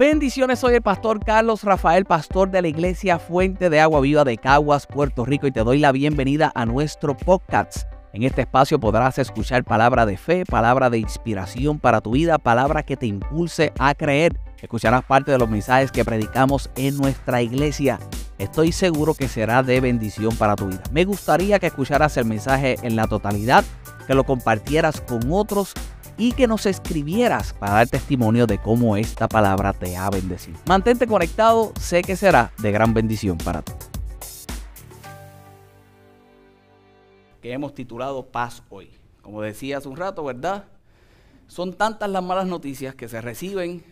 Bendiciones, soy el pastor Carlos Rafael, pastor de la iglesia Fuente de Agua Viva de Caguas, Puerto Rico, y te doy la bienvenida a nuestro podcast. En este espacio podrás escuchar palabra de fe, palabra de inspiración para tu vida, palabra que te impulse a creer. Escucharás parte de los mensajes que predicamos en nuestra iglesia. Estoy seguro que será de bendición para tu vida. Me gustaría que escucharas el mensaje en la totalidad, que lo compartieras con otros y que nos escribieras para dar testimonio de cómo esta palabra te ha bendecido. Mantente conectado, sé que será de gran bendición para ti. Que hemos titulado Paz hoy. Como decía hace un rato, ¿verdad? Son tantas las malas noticias que se reciben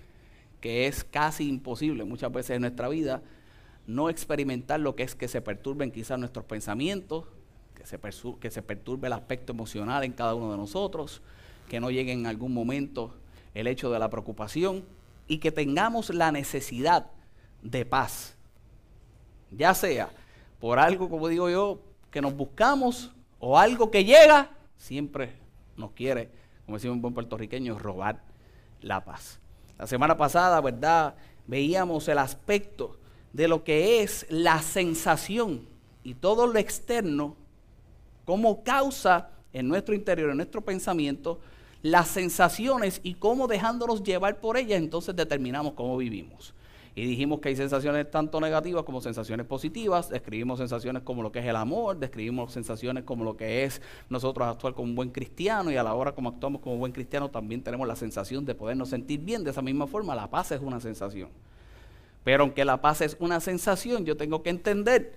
que es casi imposible muchas veces en nuestra vida no experimentar lo que es que se perturben quizás nuestros pensamientos, que se, que se perturbe el aspecto emocional en cada uno de nosotros, que no llegue en algún momento el hecho de la preocupación y que tengamos la necesidad de paz. Ya sea por algo, como digo yo, que nos buscamos o algo que llega, siempre nos quiere, como decimos un buen puertorriqueño, robar la paz. La semana pasada, ¿verdad? Veíamos el aspecto de lo que es la sensación y todo lo externo como causa en nuestro interior, en nuestro pensamiento, las sensaciones y cómo dejándonos llevar por ellas, entonces determinamos cómo vivimos. Y dijimos que hay sensaciones tanto negativas como sensaciones positivas. Describimos sensaciones como lo que es el amor, describimos sensaciones como lo que es nosotros actuar como un buen cristiano y a la hora como actuamos como buen cristiano también tenemos la sensación de podernos sentir bien. De esa misma forma, la paz es una sensación. Pero aunque la paz es una sensación, yo tengo que entender,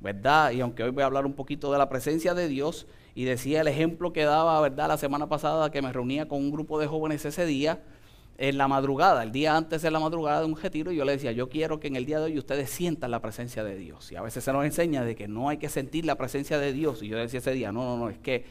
¿verdad? Y aunque hoy voy a hablar un poquito de la presencia de Dios, y decía el ejemplo que daba, ¿verdad? La semana pasada que me reunía con un grupo de jóvenes ese día, en la madrugada, el día antes de la madrugada de un retiro, y yo le decía, yo quiero que en el día de hoy ustedes sientan la presencia de Dios. Y a veces se nos enseña de que no hay que sentir la presencia de Dios. Y yo decía ese día, no, no, no, es que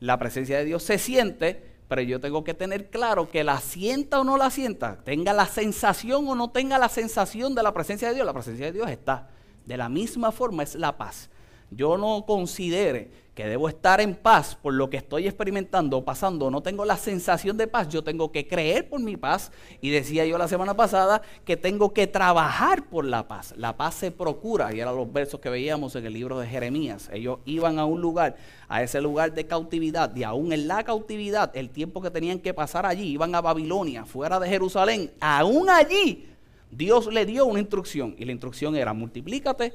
la presencia de Dios se siente, pero yo tengo que tener claro que la sienta o no la sienta, tenga la sensación o no tenga la sensación de la presencia de Dios, la presencia de Dios está. De la misma forma es la paz. Yo no considere que debo estar en paz por lo que estoy experimentando pasando, no tengo la sensación de paz, yo tengo que creer por mi paz. Y decía yo la semana pasada que tengo que trabajar por la paz. La paz se procura, y eran los versos que veíamos en el libro de Jeremías. Ellos iban a un lugar, a ese lugar de cautividad, y aún en la cautividad, el tiempo que tenían que pasar allí, iban a Babilonia, fuera de Jerusalén, aún allí, Dios le dio una instrucción, y la instrucción era multiplícate,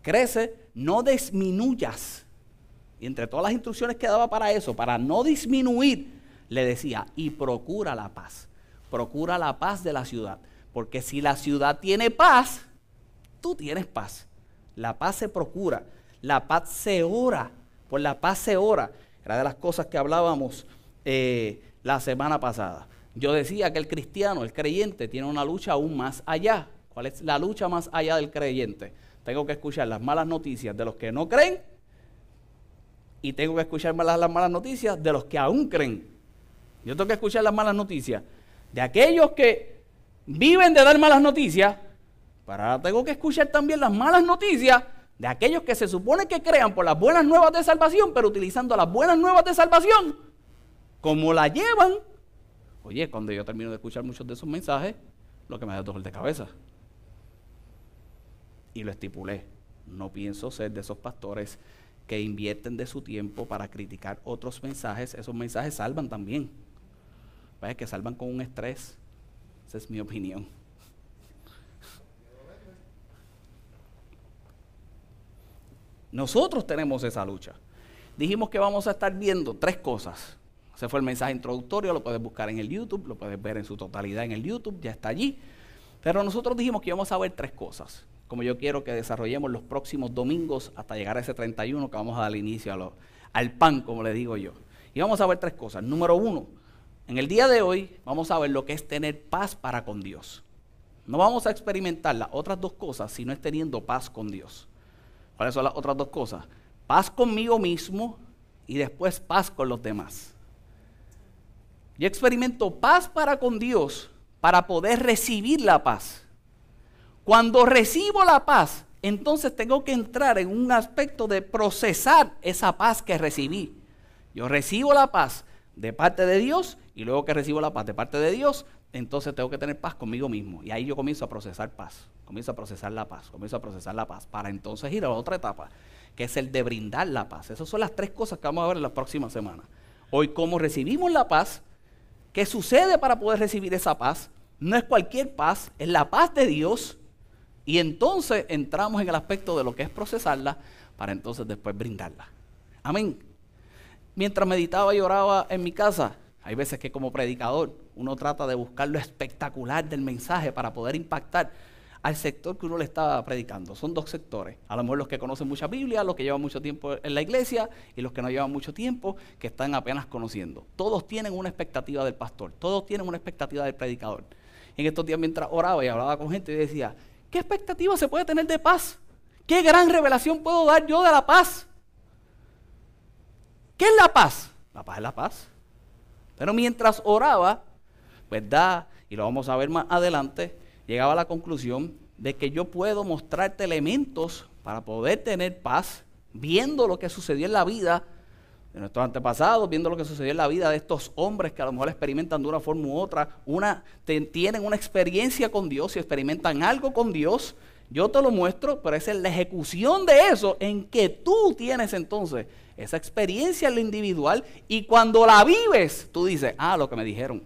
crece, no disminuyas y entre todas las instrucciones que daba para eso, para no disminuir, le decía, y procura la paz. Procura la paz de la ciudad. Porque si la ciudad tiene paz, tú tienes paz. La paz se procura. La paz se ora. Por la paz se ora. Era de las cosas que hablábamos eh, la semana pasada. Yo decía que el cristiano, el creyente, tiene una lucha aún más allá. ¿Cuál es la lucha más allá del creyente? Tengo que escuchar las malas noticias de los que no creen y tengo que escuchar las, las malas noticias de los que aún creen. Yo tengo que escuchar las malas noticias de aquellos que viven de dar malas noticias, para tengo que escuchar también las malas noticias de aquellos que se supone que crean por las buenas nuevas de salvación, pero utilizando las buenas nuevas de salvación, como la llevan. Oye, cuando yo termino de escuchar muchos de esos mensajes, lo que me da dolor de cabeza. Y lo estipulé. No pienso ser de esos pastores que invierten de su tiempo para criticar otros mensajes, esos mensajes salvan también. ¿Ves? Que salvan con un estrés. Esa es mi opinión. Nosotros tenemos esa lucha. Dijimos que vamos a estar viendo tres cosas. Ese fue el mensaje introductorio, lo puedes buscar en el YouTube, lo puedes ver en su totalidad en el YouTube, ya está allí. Pero nosotros dijimos que íbamos a ver tres cosas como yo quiero que desarrollemos los próximos domingos hasta llegar a ese 31 que vamos a dar inicio al pan, como le digo yo. Y vamos a ver tres cosas. Número uno, en el día de hoy vamos a ver lo que es tener paz para con Dios. No vamos a experimentar las otras dos cosas si no es teniendo paz con Dios. ¿Cuáles son las otras dos cosas? Paz conmigo mismo y después paz con los demás. Yo experimento paz para con Dios para poder recibir la paz. Cuando recibo la paz, entonces tengo que entrar en un aspecto de procesar esa paz que recibí. Yo recibo la paz de parte de Dios y luego que recibo la paz de parte de Dios, entonces tengo que tener paz conmigo mismo. Y ahí yo comienzo a procesar paz, comienzo a procesar la paz, comienzo a procesar la paz, para entonces ir a la otra etapa, que es el de brindar la paz. Esas son las tres cosas que vamos a ver en las próximas semanas. Hoy, cómo recibimos la paz, qué sucede para poder recibir esa paz. No es cualquier paz, es la paz de Dios. Y entonces entramos en el aspecto de lo que es procesarla para entonces después brindarla. Amén. Mientras meditaba y oraba en mi casa, hay veces que como predicador uno trata de buscar lo espectacular del mensaje para poder impactar al sector que uno le está predicando. Son dos sectores. A lo mejor los que conocen mucha Biblia, los que llevan mucho tiempo en la iglesia y los que no llevan mucho tiempo, que están apenas conociendo. Todos tienen una expectativa del pastor, todos tienen una expectativa del predicador. En estos días mientras oraba y hablaba con gente, decía, ¿qué expectativa se puede tener de paz? ¿Qué gran revelación puedo dar yo de la paz? ¿Qué es la paz? La paz es la paz. Pero mientras oraba, ¿verdad? Y lo vamos a ver más adelante, llegaba a la conclusión de que yo puedo mostrarte elementos para poder tener paz, viendo lo que sucedió en la vida de nuestros antepasados, viendo lo que sucedió en la vida de estos hombres que a lo mejor experimentan de una forma u otra, una, tienen una experiencia con Dios y experimentan algo con Dios. Yo te lo muestro, pero es en la ejecución de eso en que tú tienes entonces esa experiencia en lo individual y cuando la vives, tú dices, ah, lo que me dijeron.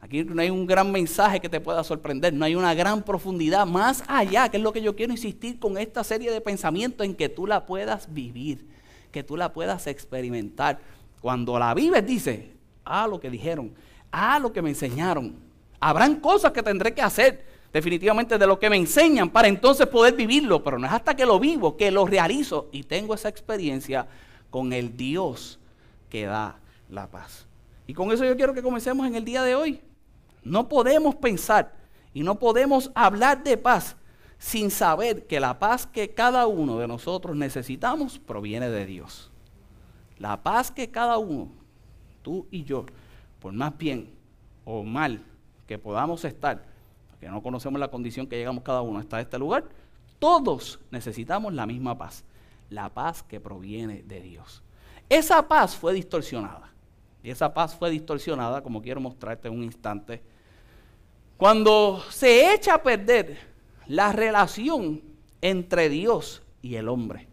Aquí no hay un gran mensaje que te pueda sorprender, no hay una gran profundidad más allá, que es lo que yo quiero insistir con esta serie de pensamientos en que tú la puedas vivir, que tú la puedas experimentar. Cuando la vives, dices, ah, lo que dijeron, ah, lo que me enseñaron. Habrán cosas que tendré que hacer definitivamente de lo que me enseñan para entonces poder vivirlo, pero no es hasta que lo vivo, que lo realizo y tengo esa experiencia con el Dios que da la paz. Y con eso yo quiero que comencemos en el día de hoy. No podemos pensar y no podemos hablar de paz sin saber que la paz que cada uno de nosotros necesitamos proviene de Dios. La paz que cada uno, tú y yo, por más bien o mal que podamos estar, que no conocemos la condición que llegamos cada uno hasta este lugar, todos necesitamos la misma paz, la paz que proviene de Dios. Esa paz fue distorsionada. Y esa paz fue distorsionada, como quiero mostrarte en un instante, cuando se echa a perder la relación entre Dios y el hombre.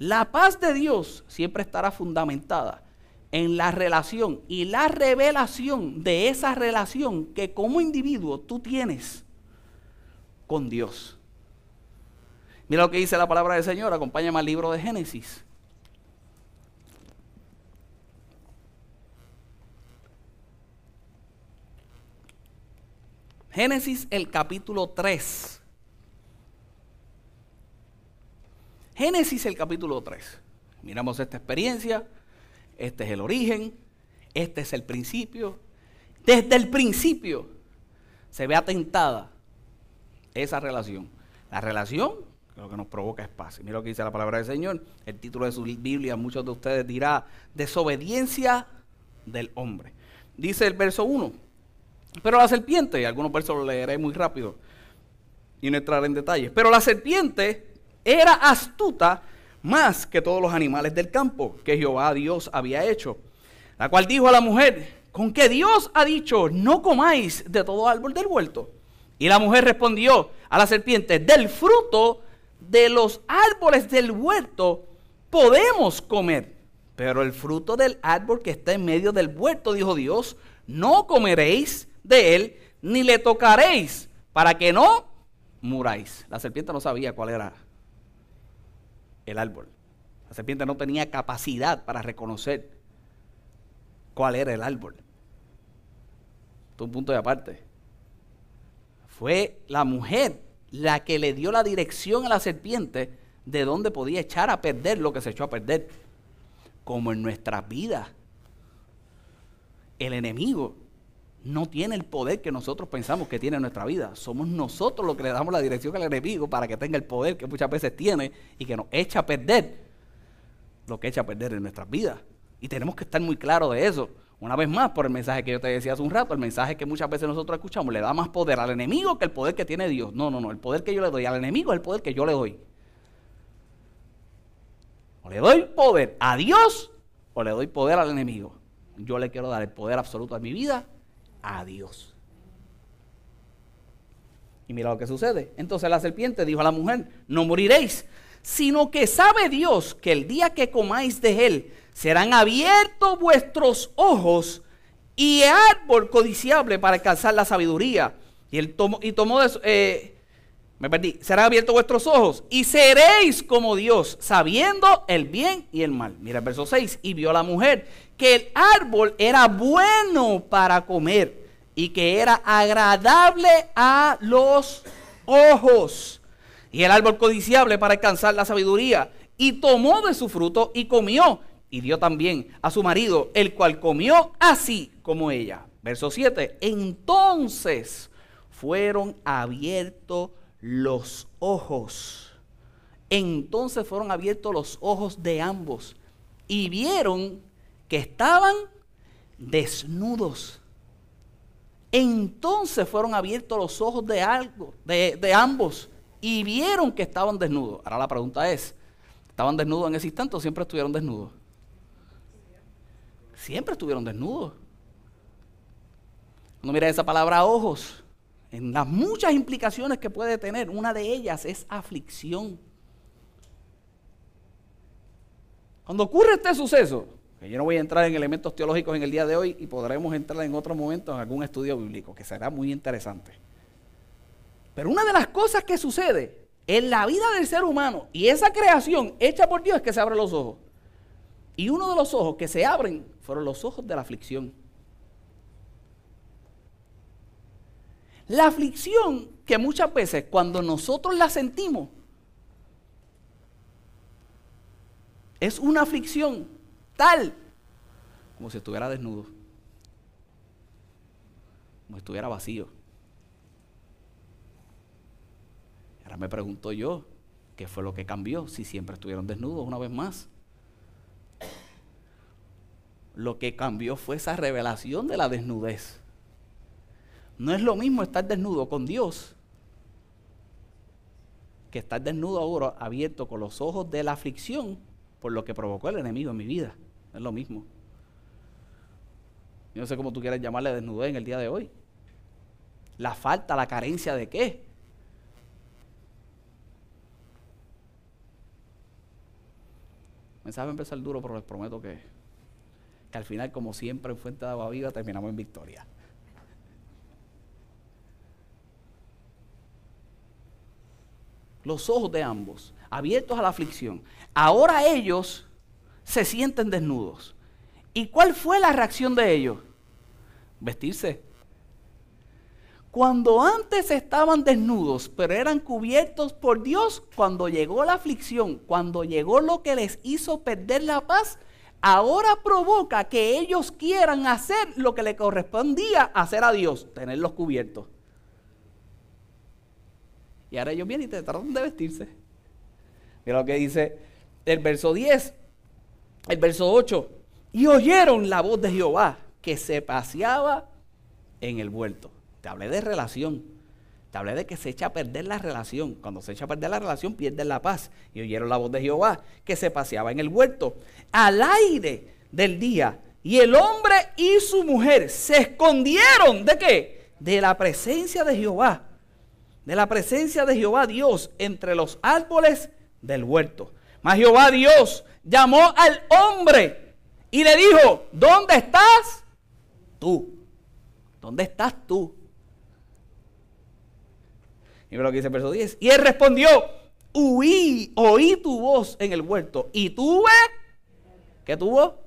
La paz de Dios siempre estará fundamentada en la relación y la revelación de esa relación que como individuo tú tienes con Dios. Mira lo que dice la palabra del Señor, acompáñame al libro de Génesis. Génesis el capítulo 3. Génesis el capítulo 3. Miramos esta experiencia. Este es el origen. Este es el principio. Desde el principio se ve atentada esa relación. La relación lo que nos provoca es paz. Mira lo que dice la palabra del Señor. El título de su Biblia, muchos de ustedes dirá, desobediencia del hombre. Dice el verso 1. Pero la serpiente, algunos versos lo leeré muy rápido y no entraré en detalles, pero la serpiente era astuta más que todos los animales del campo que Jehová Dios había hecho, la cual dijo a la mujer, con que Dios ha dicho, no comáis de todo árbol del huerto. Y la mujer respondió a la serpiente, del fruto de los árboles del huerto podemos comer, pero el fruto del árbol que está en medio del huerto, dijo Dios, no comeréis de él, ni le tocaréis, para que no muráis. La serpiente no sabía cuál era el árbol. La serpiente no tenía capacidad para reconocer cuál era el árbol. Esto es un punto de aparte. Fue la mujer la que le dio la dirección a la serpiente de dónde podía echar a perder lo que se echó a perder. Como en nuestras vidas. El enemigo no tiene el poder que nosotros pensamos que tiene en nuestra vida. Somos nosotros los que le damos la dirección al enemigo para que tenga el poder que muchas veces tiene y que nos echa a perder lo que echa a perder en nuestras vidas. Y tenemos que estar muy claros de eso. Una vez más, por el mensaje que yo te decía hace un rato, el mensaje que muchas veces nosotros escuchamos, le da más poder al enemigo que el poder que tiene Dios. No, no, no, el poder que yo le doy al enemigo es el poder que yo le doy. O le doy poder a Dios o le doy poder al enemigo. Yo le quiero dar el poder absoluto de mi vida a Dios. Y mira lo que sucede. Entonces la serpiente dijo a la mujer, no moriréis, sino que sabe Dios que el día que comáis de él serán abiertos vuestros ojos y árbol codiciable para alcanzar la sabiduría. Y él tomó, y tomó de, eh, me perdí, serán abiertos vuestros ojos y seréis como Dios, sabiendo el bien y el mal. Mira el verso 6, y vio la mujer que el árbol era bueno para comer y que era agradable a los ojos. Y el árbol codiciable para alcanzar la sabiduría. Y tomó de su fruto y comió. Y dio también a su marido, el cual comió así como ella. Verso 7. Entonces fueron abiertos los ojos. Entonces fueron abiertos los ojos de ambos. Y vieron que estaban desnudos. Entonces fueron abiertos los ojos de, algo, de, ambos y vieron que estaban desnudos. Ahora la pregunta es, ¿estaban desnudos en ese instante o siempre estuvieron desnudos? Siempre estuvieron desnudos. Cuando mira esa palabra ojos, en las muchas implicaciones que puede tener, una de ellas es aflicción. Cuando ocurre este suceso, yo no voy a entrar en elementos teológicos en el día de hoy y podremos entrar en otro momento en algún estudio bíblico, que será muy interesante. Pero una de las cosas que sucede en la vida del ser humano y esa creación hecha por Dios es que se abren los ojos. Y uno de los ojos que se abren fueron los ojos de la aflicción. La aflicción que muchas veces cuando nosotros la sentimos es una aflicción tal como si estuviera desnudo, como si estuviera vacío. Ahora me pregunto yo, ¿qué fue lo que cambió si siempre estuvieron desnudos una vez más? Lo que cambió fue esa revelación de la desnudez. No es lo mismo estar desnudo con Dios que estar desnudo ahora abierto con los ojos de la aflicción por lo que provocó el enemigo en mi vida. Es lo mismo. Yo no sé cómo tú quieres llamarle desnudez en el día de hoy. La falta, la carencia de qué. Me mensaje va empezar duro, pero les prometo que, que al final, como siempre en Fuente de Agua Viva, terminamos en victoria. Los ojos de ambos, abiertos a la aflicción. Ahora ellos se sienten desnudos. ¿Y cuál fue la reacción de ellos? Vestirse. Cuando antes estaban desnudos, pero eran cubiertos por Dios, cuando llegó la aflicción, cuando llegó lo que les hizo perder la paz, ahora provoca que ellos quieran hacer lo que le correspondía hacer a Dios, tenerlos cubiertos. Y ahora ellos vienen y te tratan de vestirse. Mira lo que dice el verso 10 el verso 8, y oyeron la voz de Jehová que se paseaba en el vuelto. Te hablé de relación. Te hablé de que se echa a perder la relación. Cuando se echa a perder la relación, pierden la paz. Y oyeron la voz de Jehová que se paseaba en el huerto al aire del día. Y el hombre y su mujer se escondieron. ¿De qué? De la presencia de Jehová. De la presencia de Jehová Dios entre los árboles del huerto. Mas Jehová Dios llamó al hombre y le dijo, ¿dónde estás tú? ¿Dónde estás tú? Y lo que dice el verso 10. Y él respondió, huí, oí tu voz en el huerto y tuve, ¿qué tuvo?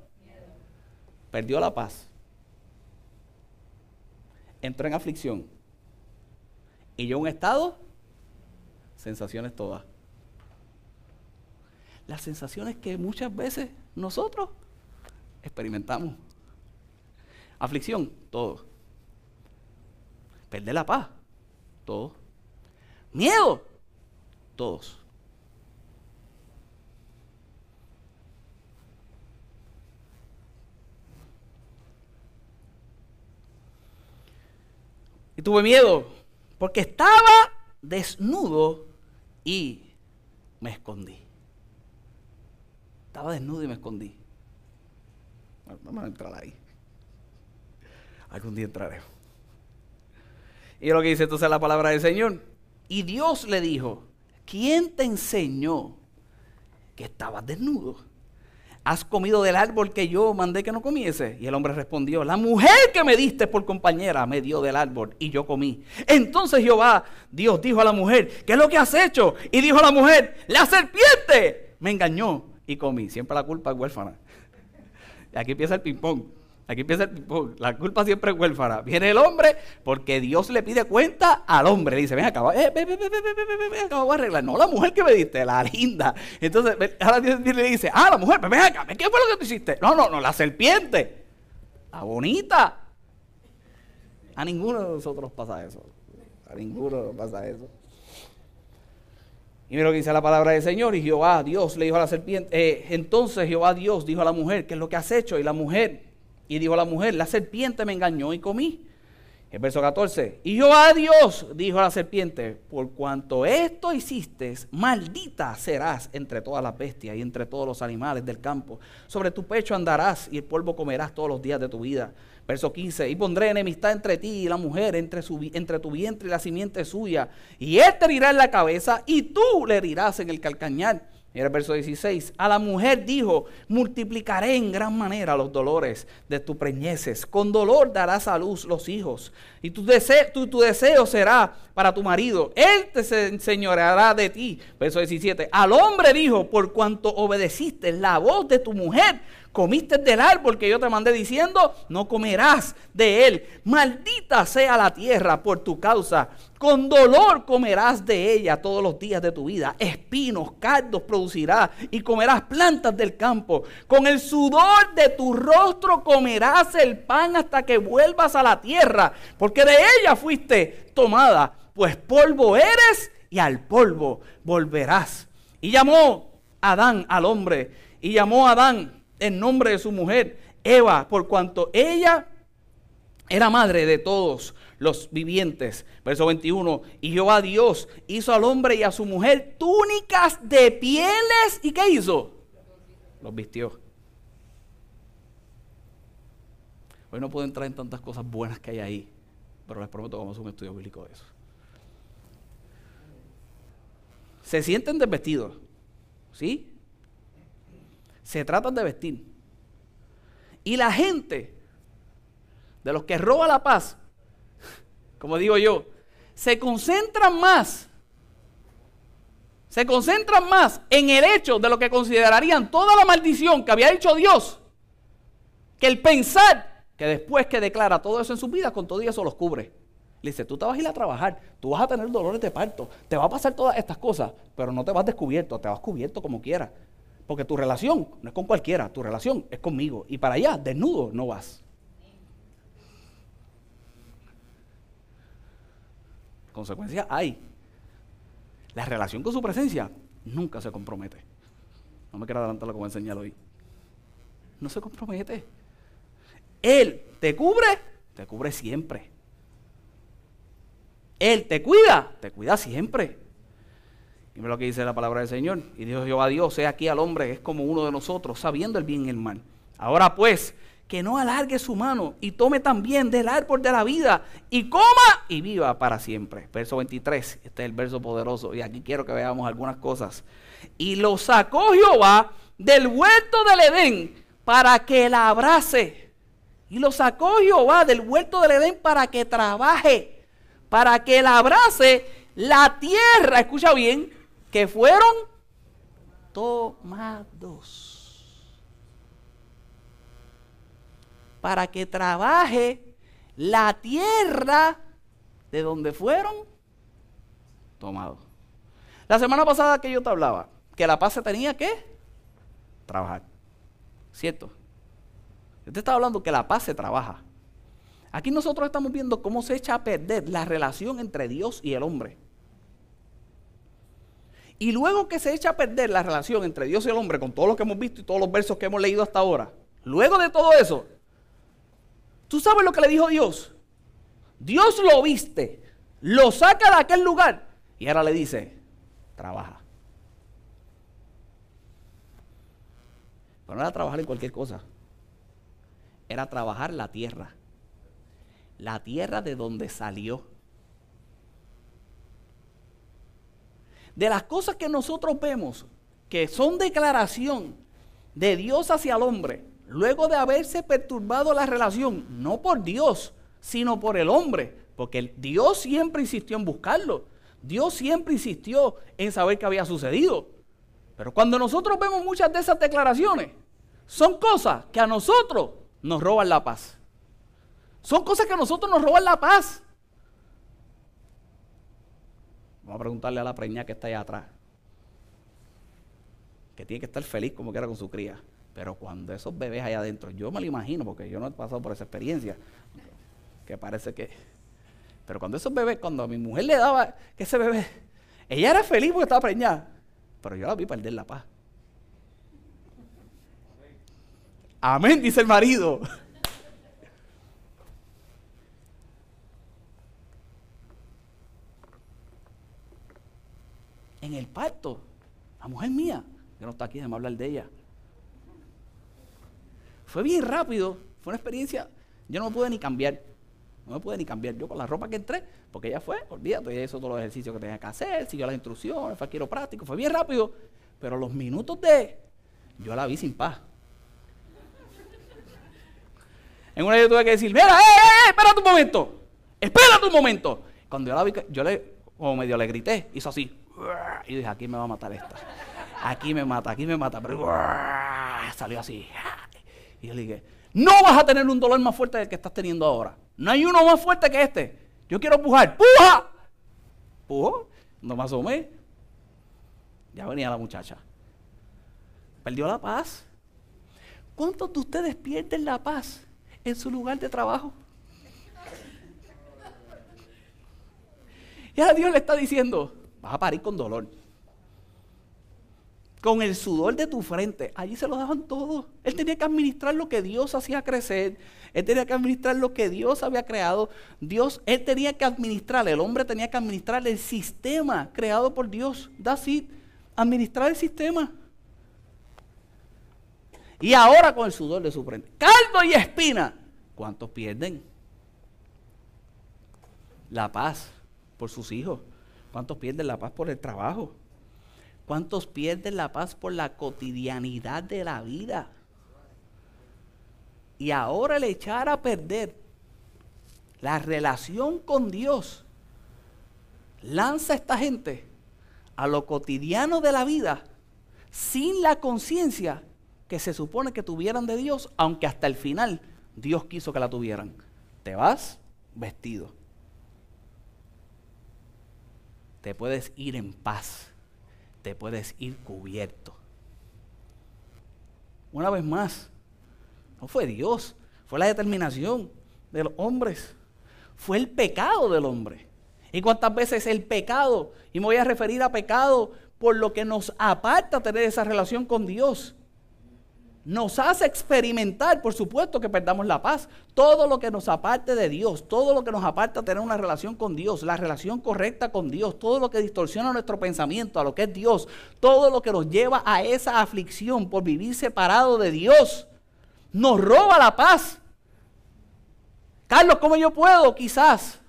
Perdió la paz. Entró en aflicción. Y yo un estado, sensaciones todas las sensaciones que muchas veces nosotros experimentamos. Aflicción, todo. Perder la paz, todo. Miedo, todos. Y tuve miedo porque estaba desnudo y me escondí. Estaba desnudo y me escondí. vamos a entrar ahí. Algún día entraremos. Y lo que dice entonces la palabra del Señor. Y Dios le dijo, ¿quién te enseñó que estabas desnudo? ¿Has comido del árbol que yo mandé que no comiese? Y el hombre respondió, la mujer que me diste por compañera me dio del árbol y yo comí. Entonces Jehová, Dios dijo a la mujer, ¿qué es lo que has hecho? Y dijo a la mujer, la serpiente me engañó y comí. Siempre la culpa es huérfana. Y aquí empieza el ping-pong. Aquí empieza. La culpa siempre es huérfana. Viene el hombre porque Dios le pide cuenta al hombre. Le dice, ven acá, eh, ven, ven, voy a arreglar. No la mujer que me diste, la linda. Entonces, ahora Dios le dice, ah, la mujer, ven acá, ¿qué fue lo que tú hiciste? No, no, no, la serpiente. La bonita. A ninguno de nosotros pasa eso. A ninguno pasa eso. Y mira lo que dice la palabra del Señor. Y Jehová Dios le dijo a la serpiente. Eh, entonces Jehová Dios dijo a la mujer, ¿qué es lo que has hecho? Y la mujer, y dijo a la mujer, la serpiente me engañó y comí. El verso 14. Y Jehová Dios dijo a la serpiente, por cuanto esto hiciste, maldita serás entre todas las bestias y entre todos los animales del campo. Sobre tu pecho andarás y el polvo comerás todos los días de tu vida. Verso 15, y pondré enemistad entre ti y la mujer, entre, su, entre tu vientre y la simiente suya, y él te herirá en la cabeza y tú le herirás en el calcañar. Y el verso 16, a la mujer dijo, multiplicaré en gran manera los dolores de tus preñeces, con dolor darás a luz los hijos, y tu deseo, tu, deseo será para tu marido, él te enseñoreará de ti. Verso 17, al hombre dijo, por cuanto obedeciste la voz de tu mujer, comiste del árbol que yo te mandé diciendo, no comerás de él. Maldita sea la tierra por tu causa. Con dolor comerás de ella todos los días de tu vida. Espinos, cardos producirá y comerás plantas del campo. Con el sudor de tu rostro comerás el pan hasta que vuelvas a la tierra, porque de ella fuiste tomada, pues polvo eres y al polvo volverás. Y llamó Adán al hombre, y llamó a Adán en nombre de su mujer, Eva, por cuanto ella era madre de todos los vivientes. Verso 21, y Jehová Dios hizo al hombre y a su mujer túnicas de pieles. ¿Y qué hizo? Los vistió. Hoy no puedo entrar en tantas cosas buenas que hay ahí, pero les prometo que vamos a un estudio bíblico de eso. Se sienten desvestidos, ¿sí? Se tratan de vestir. Y la gente, de los que roba la paz, como digo yo, se concentran más, se concentran más en el hecho de lo que considerarían toda la maldición que había hecho Dios, que el pensar que después que declara todo eso en su vida, con todo eso los cubre. Le dice, tú te vas a ir a trabajar, tú vas a tener dolores de parto, te va a pasar todas estas cosas, pero no te vas descubierto, te vas cubierto como quieras. Porque tu relación no es con cualquiera, tu relación es conmigo. Y para allá, desnudo, no vas. Consecuencia hay. La relación con su presencia nunca se compromete. No me quiero adelantar lo que voy a enseñar hoy. No se compromete. Él te cubre, te cubre siempre. Él te cuida, te cuida siempre. Y lo que dice la palabra del Señor. Y dijo Jehová Dios, sea aquí al hombre, es como uno de nosotros, sabiendo el bien y el mal. Ahora pues, que no alargue su mano y tome también del árbol de la vida y coma y viva para siempre. Verso 23, este es el verso poderoso y aquí quiero que veamos algunas cosas. Y lo sacó Jehová del huerto del Edén para que la abrace. Y lo sacó Jehová del huerto del Edén para que trabaje, para que la abrace la tierra, escucha bien, que fueron tomados para que trabaje la tierra de donde fueron tomados. La semana pasada que yo te hablaba, que la paz se tenía que trabajar. ¿Cierto? Yo te estaba hablando que la paz se trabaja. Aquí nosotros estamos viendo cómo se echa a perder la relación entre Dios y el hombre. Y luego que se echa a perder la relación entre Dios y el hombre, con todo lo que hemos visto y todos los versos que hemos leído hasta ahora, luego de todo eso, ¿tú sabes lo que le dijo Dios? Dios lo viste, lo saca de aquel lugar y ahora le dice, trabaja. Pero no era trabajar en cualquier cosa, era trabajar la tierra. la tierra de donde salió. De las cosas que nosotros vemos, que son declaración de Dios hacia el hombre, luego de haberse perturbado la relación, no por Dios, sino por el hombre, porque Dios siempre insistió en buscarlo, Dios siempre insistió en saber qué había sucedido. Pero cuando nosotros vemos muchas de esas declaraciones, son cosas que a nosotros nos roban la paz. Son cosas que a nosotros nos roban la paz. Vamos a preguntarle a la preña que está allá atrás. Que tiene que estar feliz como quiera con su cría. Pero cuando esos bebés allá adentro, yo me lo imagino porque yo no he pasado por esa experiencia, que parece que... Pero cuando esos bebés, cuando a mi mujer le daba que ese bebé, ella era feliz porque estaba preñada, pero yo la vi perder la paz. Amén, dice el marido. En el parto, la mujer mía, que no está aquí, déjame hablar de ella. Fue bien rápido, fue una experiencia, yo no me pude ni cambiar. No me pude ni cambiar. Yo con la ropa que entré, porque ella fue, olvídate, ella hizo todos los ejercicios que tenía que hacer, siguió las instrucciones, fue quiropráctico, fue bien rápido. Pero los minutos de, yo la vi sin paz. En una yo tuve que decir, mira, eh, eh, eh, espera un momento, espera un momento. Cuando yo la vi, yo le, como medio le grité, hizo así. Y dije, aquí me va a matar esta. Aquí me mata, aquí me mata. Pero salió así. Y yo le dije, no vas a tener un dolor más fuerte del que estás teniendo ahora. No hay uno más fuerte que este. Yo quiero pujar. ¡Puja! Pujó. No me asomé. Ya venía la muchacha. Perdió la paz. ¿Cuántos de ustedes pierden la paz en su lugar de trabajo? Ya Dios le está diciendo, vas a parir con dolor con el sudor de tu frente. Allí se lo daban todo. Él tenía que administrar lo que Dios hacía crecer. Él tenía que administrar lo que Dios había creado. Dios, él tenía que administrar, el hombre tenía que administrar el sistema creado por Dios. That's Administrar el sistema. Y ahora con el sudor de su frente. Caldo y espina. ¿Cuántos pierden? La paz por sus hijos. ¿Cuántos pierden la paz por el trabajo? ¿Cuántos pierden la paz por la cotidianidad de la vida? Y ahora el echar a perder la relación con Dios lanza a esta gente a lo cotidiano de la vida sin la conciencia que se supone que tuvieran de Dios, aunque hasta el final Dios quiso que la tuvieran. Te vas vestido. Te puedes ir en paz te puedes ir cubierto. Una vez más, no fue Dios, fue la determinación de los hombres, fue el pecado del hombre. ¿Y cuántas veces el pecado? Y me voy a referir a pecado por lo que nos aparta tener esa relación con Dios nos hace experimentar, por supuesto que perdamos la paz. Todo lo que nos aparte de Dios, todo lo que nos aparta de tener una relación con Dios, la relación correcta con Dios, todo lo que distorsiona nuestro pensamiento a lo que es Dios, todo lo que nos lleva a esa aflicción por vivir separado de Dios, nos roba la paz. Carlos, ¿cómo yo puedo quizás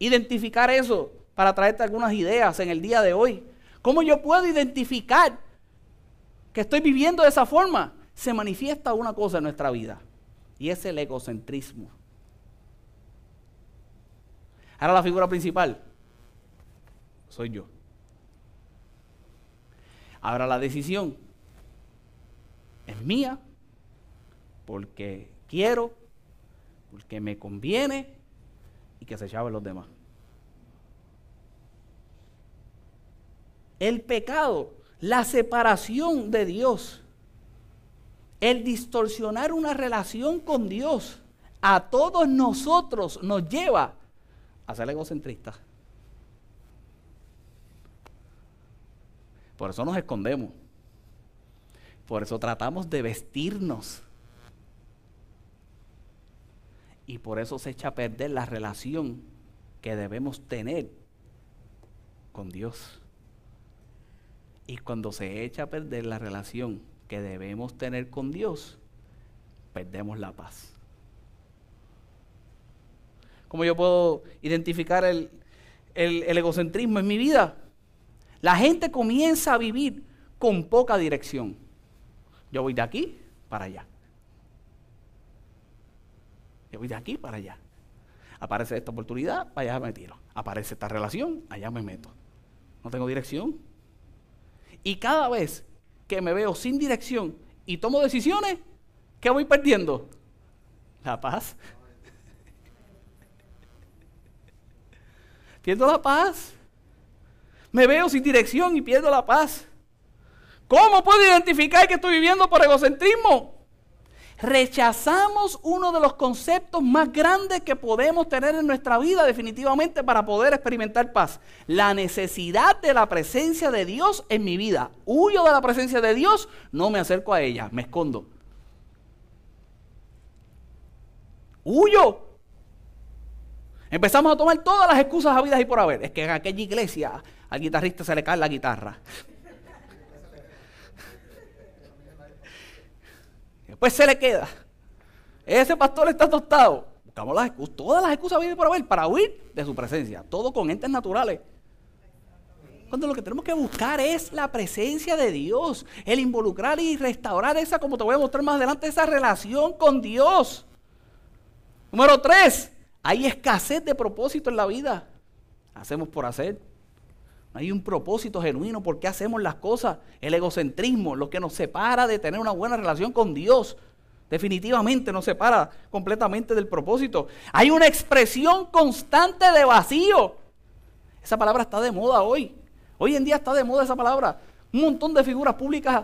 identificar eso para traerte algunas ideas en el día de hoy? ¿Cómo yo puedo identificar que estoy viviendo de esa forma? Se manifiesta una cosa en nuestra vida y es el egocentrismo. Ahora la figura principal soy yo. Ahora la decisión es mía porque quiero, porque me conviene y que se llamen los demás. El pecado, la separación de Dios el distorsionar una relación con Dios a todos nosotros nos lleva a ser egocentristas. Por eso nos escondemos. Por eso tratamos de vestirnos. Y por eso se echa a perder la relación que debemos tener con Dios. Y cuando se echa a perder la relación que debemos tener con Dios, perdemos la paz. cómo yo puedo identificar el, el egocentrismo en mi vida. La gente comienza a vivir con poca dirección. Yo voy de aquí para allá. Yo voy de aquí para allá. Aparece esta oportunidad, allá me tiro. Aparece esta relación, allá me meto. No tengo dirección. Y cada vez que me veo sin dirección y tomo decisiones, ¿qué voy perdiendo? La paz. Pierdo la paz. Me veo sin dirección y pierdo la paz. ¿Cómo puedo identificar que estoy viviendo por egocentrismo? Rechazamos uno de los conceptos más grandes que podemos tener en nuestra vida definitivamente para poder experimentar paz. La necesidad de la presencia de Dios en mi vida. Huyo de la presencia de Dios, no me acerco a ella, me escondo. Huyo. Empezamos a tomar todas las excusas habidas y por haber. Es que en aquella iglesia al guitarrista se le cae la guitarra. Después se le queda. Ese pastor está tostado. Buscamos las excusas, todas las excusas y por haber para huir de su presencia. Todo con entes naturales. Cuando lo que tenemos que buscar es la presencia de Dios, el involucrar y restaurar esa, como te voy a mostrar más adelante, esa relación con Dios. Número tres, hay escasez de propósito en la vida. Hacemos por hacer. Hay un propósito genuino por qué hacemos las cosas. El egocentrismo, lo que nos separa de tener una buena relación con Dios. Definitivamente nos separa completamente del propósito. Hay una expresión constante de vacío. Esa palabra está de moda hoy. Hoy en día está de moda esa palabra. Un montón de figuras públicas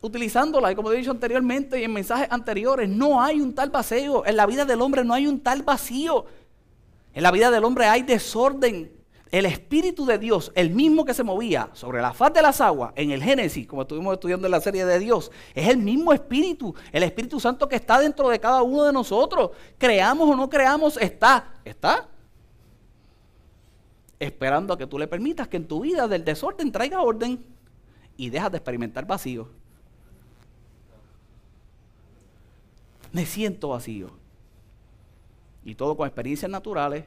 utilizándola. Y como he dicho anteriormente y en mensajes anteriores, no hay un tal vacío. En la vida del hombre no hay un tal vacío. En la vida del hombre hay desorden. El Espíritu de Dios, el mismo que se movía sobre la faz de las aguas en el Génesis, como estuvimos estudiando en la serie de Dios, es el mismo Espíritu, el Espíritu Santo que está dentro de cada uno de nosotros. Creamos o no creamos, está. ¿Está? Esperando a que tú le permitas que en tu vida del desorden traiga orden y dejas de experimentar vacío. Me siento vacío. Y todo con experiencias naturales,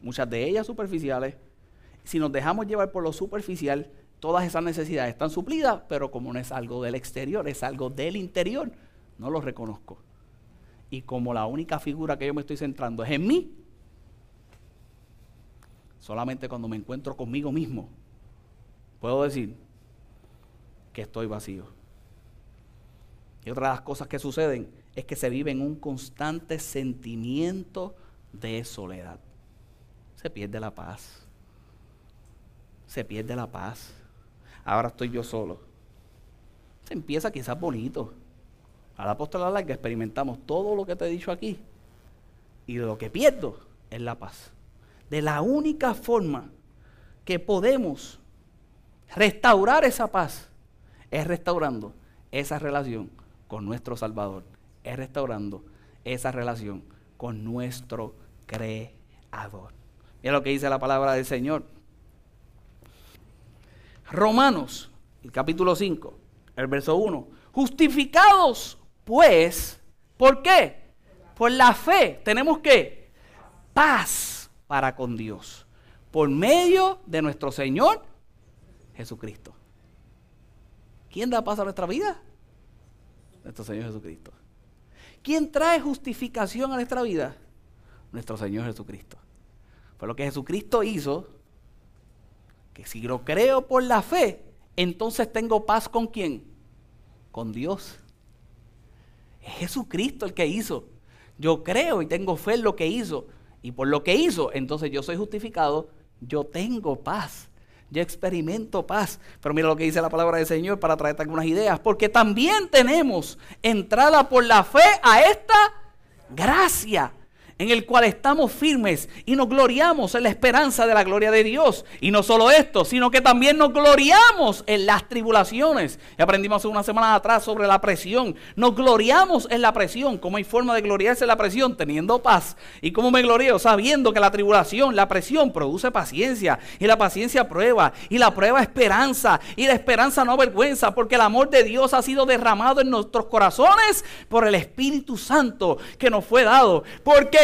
muchas de ellas superficiales. Si nos dejamos llevar por lo superficial, todas esas necesidades están suplidas, pero como no es algo del exterior, es algo del interior, no lo reconozco. Y como la única figura que yo me estoy centrando es en mí, solamente cuando me encuentro conmigo mismo, puedo decir que estoy vacío. Y otra de las cosas que suceden es que se vive en un constante sentimiento de soledad. Se pierde la paz. Se pierde la paz. Ahora estoy yo solo. Se empieza quizás bonito. A la apóstola larga experimentamos todo lo que te he dicho aquí. Y lo que pierdo es la paz. De la única forma que podemos restaurar esa paz es restaurando esa relación con nuestro Salvador es restaurando esa relación con nuestro Creador. Mira lo que dice la palabra del Señor. Romanos, el capítulo 5, el verso 1. Justificados, pues, ¿por qué? Por la fe. Tenemos que paz para con Dios. Por medio de nuestro Señor Jesucristo. ¿Quién da paz a nuestra vida? Nuestro Señor Jesucristo. ¿Quién trae justificación a nuestra vida? Nuestro Señor Jesucristo. Fue lo que Jesucristo hizo, que si lo creo por la fe, entonces tengo paz con quién? Con Dios. Es Jesucristo el que hizo. Yo creo y tengo fe en lo que hizo. Y por lo que hizo, entonces yo soy justificado, yo tengo paz yo experimento paz. Pero mira lo que dice la palabra del Señor para traerte algunas ideas. Porque también tenemos entrada por la fe a esta gracia en el cual estamos firmes y nos gloriamos en la esperanza de la gloria de Dios. Y no solo esto, sino que también nos gloriamos en las tribulaciones. Y aprendimos una semana atrás sobre la presión. Nos gloriamos en la presión. ¿Cómo hay forma de gloriarse en la presión? Teniendo paz. ¿Y cómo me glorío? Sabiendo que la tribulación, la presión produce paciencia. Y la paciencia prueba. Y la prueba esperanza. Y la esperanza no vergüenza. Porque el amor de Dios ha sido derramado en nuestros corazones por el Espíritu Santo que nos fue dado. Porque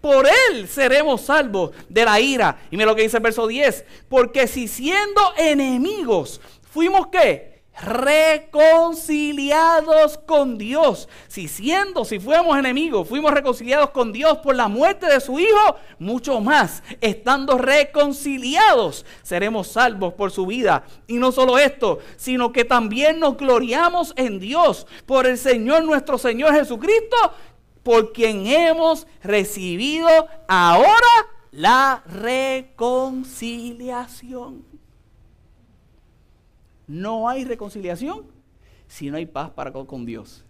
por él seremos salvos de la ira. Y mira lo que dice el verso 10. Porque si siendo enemigos, fuimos qué? reconciliados con Dios. Si siendo, si fuéramos enemigos, fuimos reconciliados con Dios por la muerte de su Hijo, mucho más, estando reconciliados, seremos salvos por su vida. Y no solo esto, sino que también nos gloriamos en Dios por el Señor nuestro Señor Jesucristo, por quien hemos recibido ahora la reconciliación. No hay reconciliación si no hay paz para con Dios.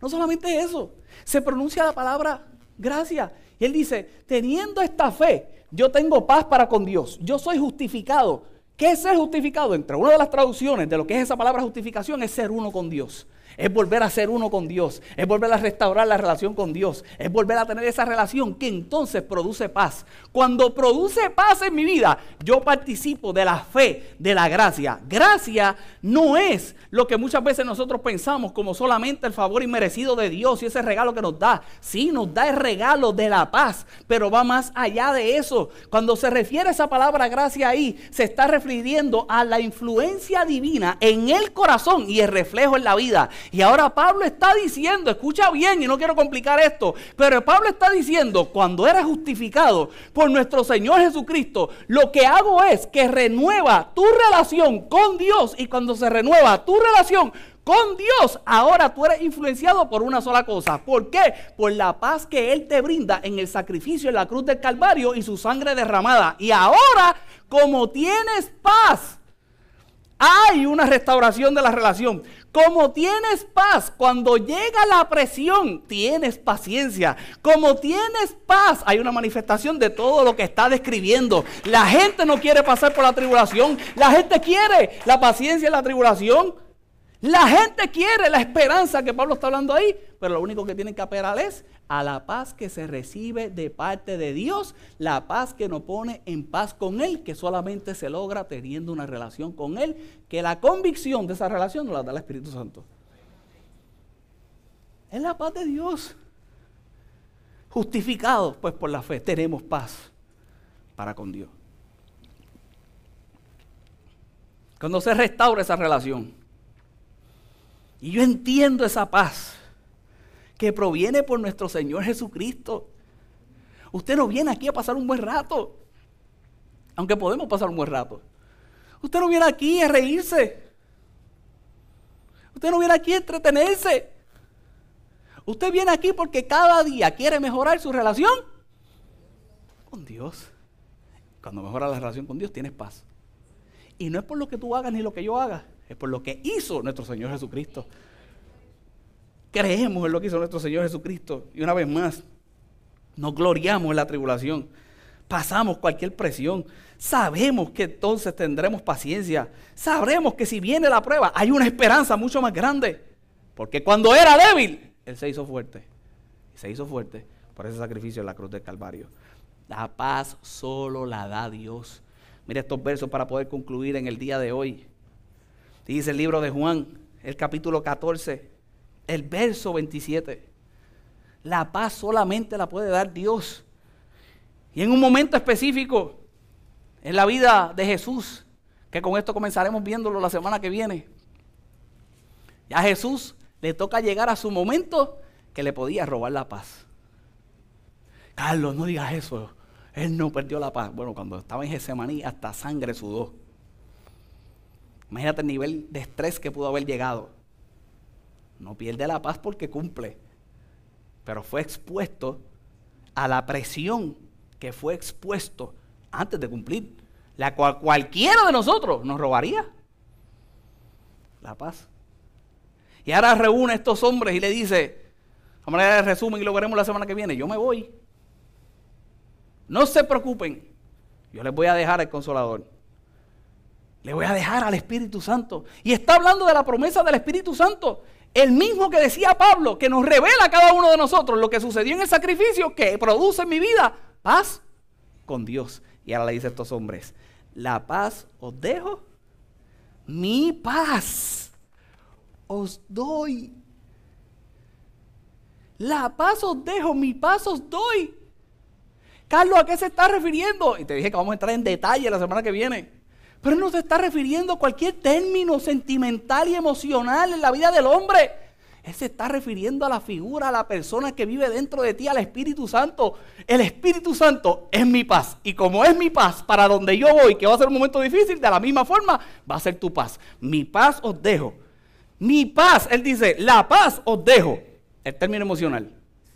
No solamente eso, se pronuncia la palabra gracia. Y él dice, teniendo esta fe, yo tengo paz para con Dios. Yo soy justificado. ¿Qué es ser justificado? Entre una de las traducciones de lo que es esa palabra justificación es ser uno con Dios es volver a ser uno con Dios, es volver a restaurar la relación con Dios, es volver a tener esa relación que entonces produce paz. Cuando produce paz en mi vida, yo participo de la fe, de la gracia. Gracia no es lo que muchas veces nosotros pensamos como solamente el favor inmerecido de Dios y ese regalo que nos da. Sí, nos da el regalo de la paz, pero va más allá de eso. Cuando se refiere a esa palabra gracia ahí, se está refiriendo a la influencia divina en el corazón y el reflejo en la vida. Y ahora Pablo está diciendo, escucha bien y no quiero complicar esto, pero Pablo está diciendo, cuando eres justificado por nuestro Señor Jesucristo, lo que hago es que renueva tu relación con Dios y cuando se renueva tu relación con Dios, ahora tú eres influenciado por una sola cosa. ¿Por qué? Por la paz que Él te brinda en el sacrificio en la cruz del Calvario y su sangre derramada. Y ahora, como tienes paz, hay una restauración de la relación. Como tienes paz cuando llega la presión, tienes paciencia. Como tienes paz, hay una manifestación de todo lo que está describiendo. La gente no quiere pasar por la tribulación. La gente quiere la paciencia y la tribulación. La gente quiere la esperanza que Pablo está hablando ahí, pero lo único que tienen que apelar es a la paz que se recibe de parte de Dios, la paz que nos pone en paz con Él, que solamente se logra teniendo una relación con Él, que la convicción de esa relación nos la da el Espíritu Santo. Es la paz de Dios. Justificados pues por la fe, tenemos paz para con Dios. Cuando se restaura esa relación, y yo entiendo esa paz que proviene por nuestro Señor Jesucristo. Usted no viene aquí a pasar un buen rato, aunque podemos pasar un buen rato. Usted no viene aquí a reírse. Usted no viene aquí a entretenerse. Usted viene aquí porque cada día quiere mejorar su relación con Dios. Cuando mejora la relación con Dios, tienes paz. Y no es por lo que tú hagas ni lo que yo haga, es por lo que hizo nuestro Señor Jesucristo. Creemos en lo que hizo nuestro Señor Jesucristo. Y una vez más, nos gloriamos en la tribulación. Pasamos cualquier presión. Sabemos que entonces tendremos paciencia. Sabremos que si viene la prueba, hay una esperanza mucho más grande. Porque cuando era débil, Él se hizo fuerte. Se hizo fuerte por ese sacrificio en la cruz del Calvario. La paz solo la da Dios. Mira estos versos para poder concluir en el día de hoy. Dice el libro de Juan, el capítulo 14, el verso 27. La paz solamente la puede dar Dios. Y en un momento específico, en la vida de Jesús, que con esto comenzaremos viéndolo la semana que viene, ya a Jesús le toca llegar a su momento que le podía robar la paz. Carlos, no digas eso. Él no perdió la paz. Bueno, cuando estaba en Getsemaní, hasta sangre sudó. Imagínate el nivel de estrés que pudo haber llegado. No pierde la paz porque cumple, pero fue expuesto a la presión que fue expuesto antes de cumplir, la cual cualquiera de nosotros nos robaría. La paz. Y ahora reúne a estos hombres y le dice, a manera de resumen y lo veremos la semana que viene, yo me voy, No se preocupen. Yo les voy a dejar al consolador. Le voy a dejar al Espíritu Santo. Y está hablando de la promesa del Espíritu Santo. El mismo que decía Pablo, que nos revela a cada uno de nosotros lo que sucedió en el sacrificio que produce en mi vida paz con Dios. Y ahora le dice a estos hombres, la paz os dejo, mi paz os doy. La paz os dejo, mi paz os doy. Carlos, ¿a qué se está refiriendo? Y te dije que vamos a entrar en detalle la semana que viene. Pero no se está refiriendo a cualquier término sentimental y emocional en la vida del hombre. Él se está refiriendo a la figura, a la persona que vive dentro de ti, al Espíritu Santo. El Espíritu Santo es mi paz. Y como es mi paz, para donde yo voy, que va a ser un momento difícil, de la misma forma va a ser tu paz. Mi paz os dejo. Mi paz, él dice, la paz os dejo. El término emocional.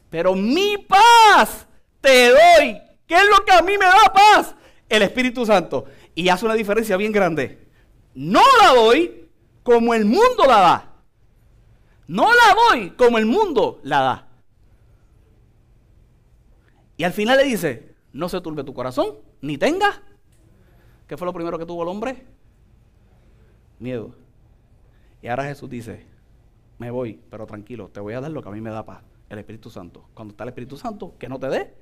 Pero mi paz te doy. ¿Qué es lo que a mí me da paz? El Espíritu Santo. Y hace una diferencia bien grande. No la doy como el mundo la da. No la doy como el mundo la da. Y al final le dice, no se turbe tu corazón, ni tenga. ¿Qué fue lo primero que tuvo el hombre? Miedo. Y ahora Jesús dice, me voy, pero tranquilo, te voy a dar lo que a mí me da paz, el Espíritu Santo. Cuando está el Espíritu Santo, que no te dé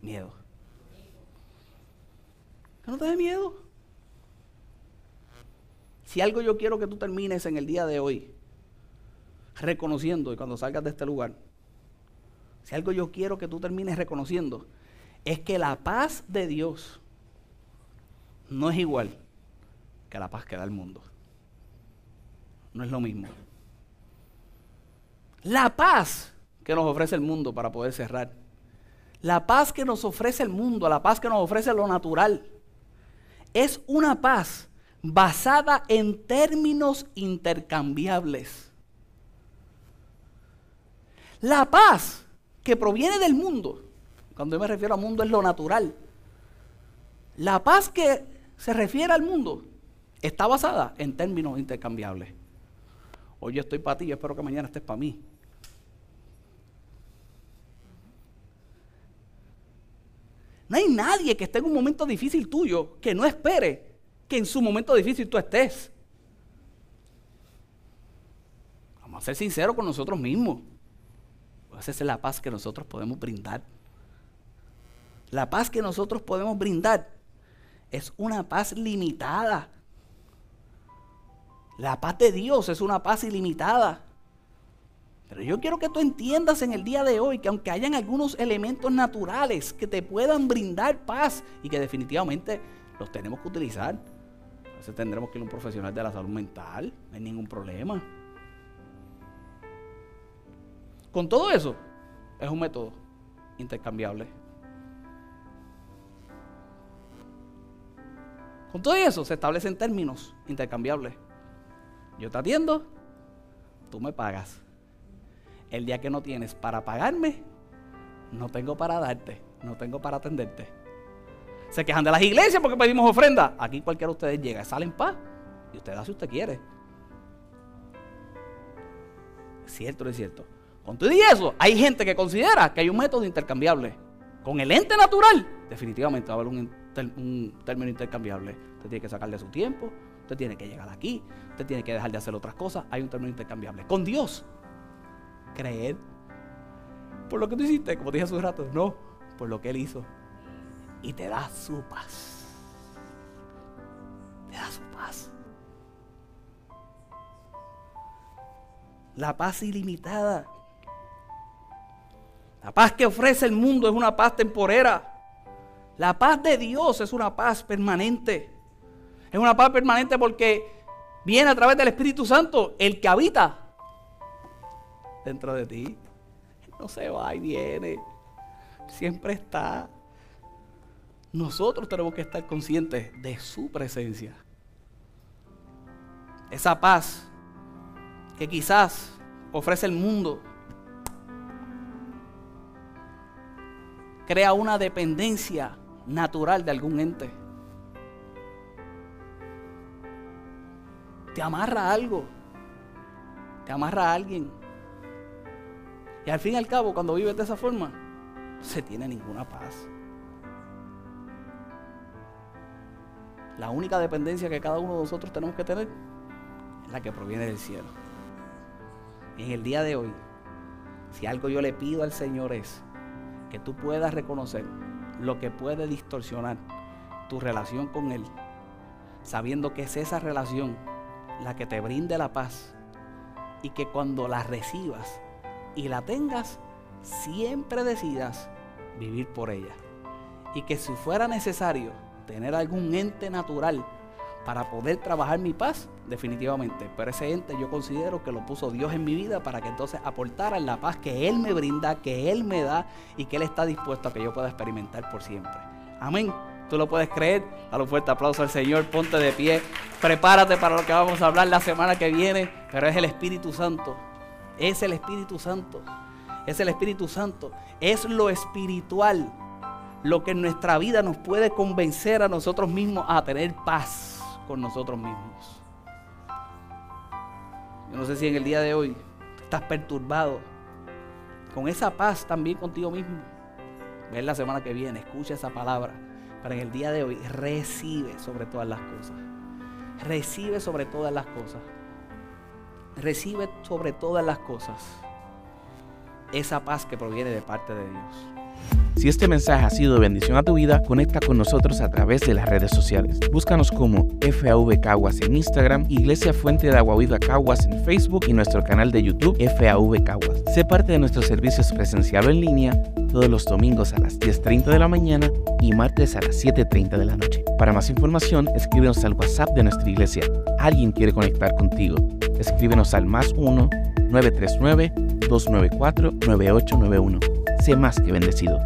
miedo. Que no te dé miedo. Si algo yo quiero que tú termines en el día de hoy, reconociendo, y cuando salgas de este lugar, si algo yo quiero que tú termines reconociendo, es que la paz de Dios no es igual que la paz que da el mundo. No es lo mismo. La paz que nos ofrece el mundo para poder cerrar. La paz que nos ofrece el mundo, la paz que nos ofrece lo natural, es una paz basada en términos intercambiables. La paz que proviene del mundo, cuando yo me refiero al mundo es lo natural. La paz que se refiere al mundo está basada en términos intercambiables. Hoy yo estoy para ti, yo espero que mañana estés para mí. No hay nadie que esté en un momento difícil tuyo que no espere que en su momento difícil tú estés. Vamos a ser sinceros con nosotros mismos. Esa es la paz que nosotros podemos brindar. La paz que nosotros podemos brindar es una paz limitada. La paz de Dios es una paz ilimitada. Pero yo quiero que tú entiendas en el día de hoy que aunque hayan algunos elementos naturales que te puedan brindar paz y que definitivamente los tenemos que utilizar, veces tendremos que ir a un profesional de la salud mental, no hay ningún problema. Con todo eso, es un método intercambiable. Con todo eso se establecen términos intercambiables. Yo te atiendo, tú me pagas. El día que no tienes para pagarme, no tengo para darte, no tengo para atenderte. Se quejan de las iglesias porque pedimos ofrenda. Aquí cualquiera de ustedes llega, sale en paz y usted da si usted quiere. ¿Es cierto no es cierto? Con todo y eso, hay gente que considera que hay un método intercambiable. Con el ente natural, definitivamente va a haber un, un término intercambiable. Usted tiene que sacarle su tiempo, usted tiene que llegar aquí, usted tiene que dejar de hacer otras cosas. Hay un término intercambiable. Con Dios, creer por lo que tú hiciste, como dije hace un rato, no, por lo que Él hizo. Y te da su paz. Te da su paz. La paz ilimitada. La paz que ofrece el mundo es una paz temporera. La paz de Dios es una paz permanente. Es una paz permanente porque viene a través del Espíritu Santo, el que habita dentro de ti. No se va y viene. Siempre está. Nosotros tenemos que estar conscientes de su presencia. Esa paz que quizás ofrece el mundo crea una dependencia natural de algún ente. Te amarra a algo. Te amarra a alguien. Y al fin y al cabo, cuando vives de esa forma, no se tiene ninguna paz. La única dependencia que cada uno de nosotros tenemos que tener es la que proviene del cielo. En el día de hoy, si algo yo le pido al Señor es que tú puedas reconocer lo que puede distorsionar tu relación con Él, sabiendo que es esa relación la que te brinde la paz y que cuando la recibas y la tengas, siempre decidas vivir por ella. Y que si fuera necesario tener algún ente natural para poder trabajar mi paz, definitivamente. Pero ese ente yo considero que lo puso Dios en mi vida para que entonces aportara la paz que Él me brinda, que Él me da y que Él está dispuesto a que yo pueda experimentar por siempre. Amén. Tú lo puedes creer. Dale un fuerte aplauso al Señor. Ponte de pie. Prepárate para lo que vamos a hablar la semana que viene. Pero es el Espíritu Santo. Es el Espíritu Santo. Es el Espíritu Santo. Es lo espiritual lo que en nuestra vida nos puede convencer a nosotros mismos a tener paz con nosotros mismos. Yo no sé si en el día de hoy estás perturbado con esa paz también contigo mismo. Ven la semana que viene, escucha esa palabra. Pero en el día de hoy recibe sobre todas las cosas. Recibe sobre todas las cosas. Recibe sobre todas las cosas esa paz que proviene de parte de Dios. Si este mensaje ha sido de bendición a tu vida, conecta con nosotros a través de las redes sociales. Búscanos como FAV Caguas en Instagram, Iglesia Fuente de Agua Viva Caguas en Facebook y nuestro canal de YouTube FAV Caguas. Sé parte de nuestros servicios presenciales en línea todos los domingos a las 10.30 de la mañana y martes a las 7.30 de la noche. Para más información, escríbenos al WhatsApp de nuestra iglesia. Alguien quiere conectar contigo. Escríbenos al más 1 939 294 9891. Sé más que bendecido.